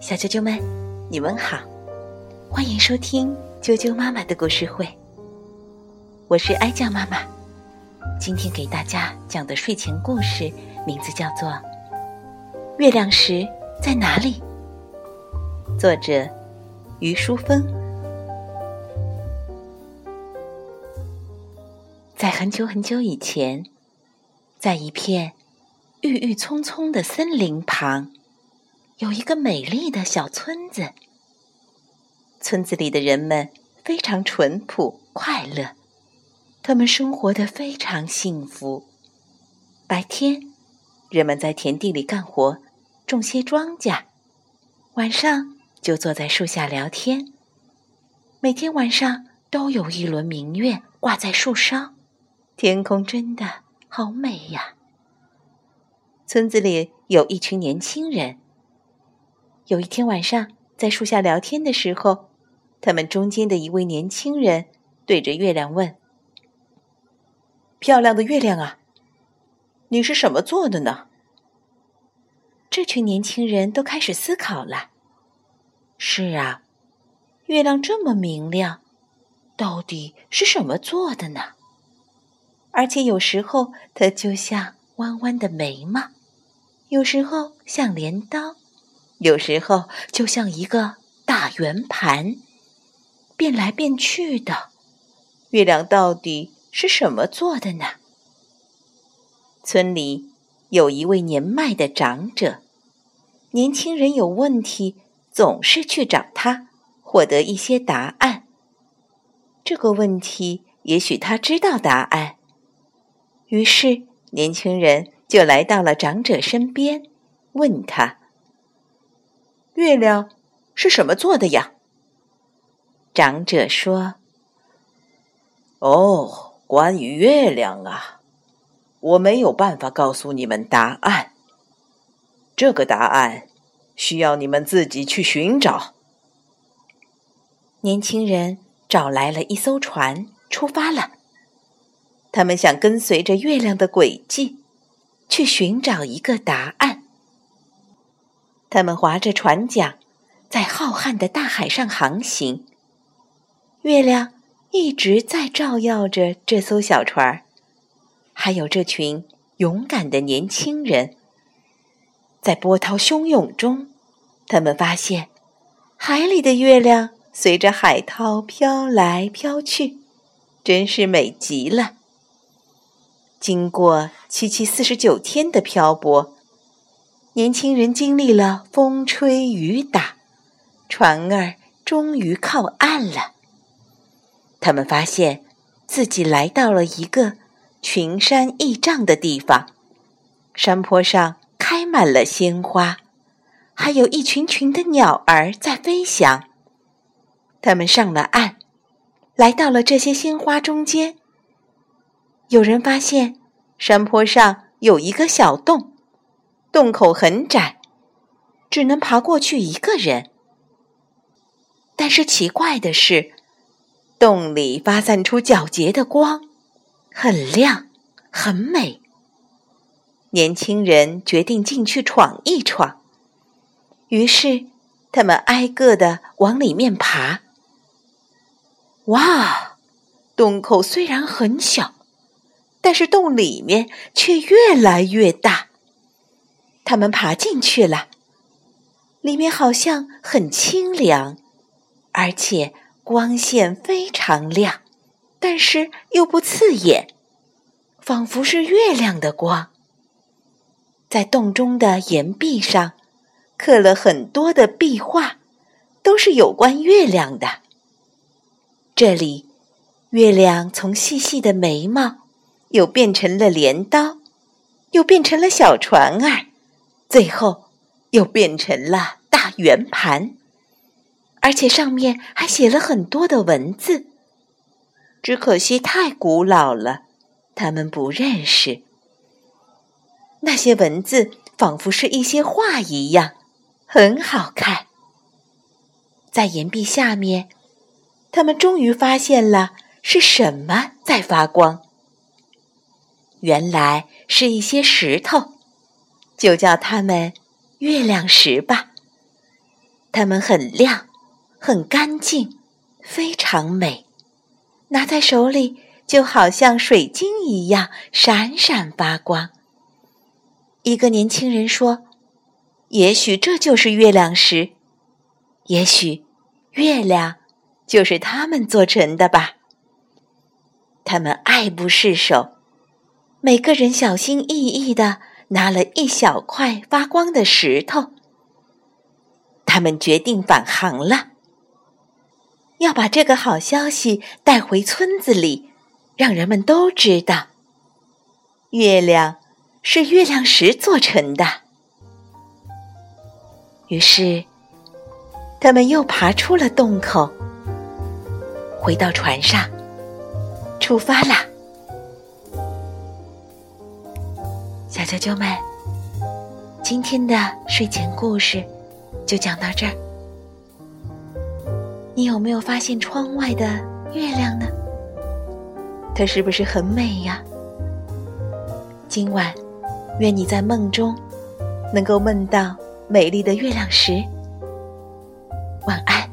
小啾啾们，你们好，欢迎收听啾啾妈妈的故事会。我是哀酱妈妈，今天给大家讲的睡前故事名字叫做《月亮石在哪里》，作者于淑芬。在很久很久以前，在一片郁郁葱葱的森林旁。有一个美丽的小村子，村子里的人们非常淳朴快乐，他们生活的非常幸福。白天，人们在田地里干活，种些庄稼；晚上就坐在树下聊天。每天晚上都有一轮明月挂在树梢，天空真的好美呀。村子里有一群年轻人。有一天晚上，在树下聊天的时候，他们中间的一位年轻人对着月亮问：“漂亮的月亮啊，你是什么做的呢？”这群年轻人都开始思考了。是啊，月亮这么明亮，到底是什么做的呢？而且有时候它就像弯弯的眉毛，有时候像镰刀。有时候就像一个大圆盘，变来变去的。月亮到底是什么做的呢？村里有一位年迈的长者，年轻人有问题总是去找他，获得一些答案。这个问题也许他知道答案，于是年轻人就来到了长者身边，问他。月亮是什么做的呀？长者说：“哦，关于月亮啊，我没有办法告诉你们答案。这个答案需要你们自己去寻找。”年轻人找来了一艘船，出发了。他们想跟随着月亮的轨迹，去寻找一个答案。他们划着船桨，在浩瀚的大海上航行。月亮一直在照耀着这艘小船，还有这群勇敢的年轻人。在波涛汹涌中，他们发现海里的月亮随着海涛飘来飘去，真是美极了。经过七七四十九天的漂泊。年轻人经历了风吹雨打，船儿终于靠岸了。他们发现自己来到了一个群山异嶂的地方，山坡上开满了鲜花，还有一群群的鸟儿在飞翔。他们上了岸，来到了这些鲜花中间。有人发现山坡上有一个小洞。洞口很窄，只能爬过去一个人。但是奇怪的是，洞里发散出皎洁的光，很亮，很美。年轻人决定进去闯一闯，于是他们挨个的往里面爬。哇，洞口虽然很小，但是洞里面却越来越大。他们爬进去了，里面好像很清凉，而且光线非常亮，但是又不刺眼，仿佛是月亮的光。在洞中的岩壁上刻了很多的壁画，都是有关月亮的。这里，月亮从细细的眉毛，又变成了镰刀，又变成了小船儿。最后，又变成了大圆盘，而且上面还写了很多的文字。只可惜太古老了，他们不认识。那些文字仿佛是一些画一样，很好看。在岩壁下面，他们终于发现了是什么在发光。原来是一些石头。就叫它们“月亮石吧。它们很亮，很干净，非常美，拿在手里就好像水晶一样闪闪发光。一个年轻人说：“也许这就是月亮石，也许月亮就是他们做成的吧。”他们爱不释手，每个人小心翼翼地拿了一小块发光的石头。他们决定返航了，要把这个好消息带回村子里，让人们都知道，月亮。是月亮石做成的。于是，他们又爬出了洞口，回到船上，出发啦。啾啾们，今天的睡前故事就讲到这儿。你有没有发现窗外的月亮呢？它是不是很美呀？今晚。愿你在梦中能够梦到美丽的月亮石。晚安。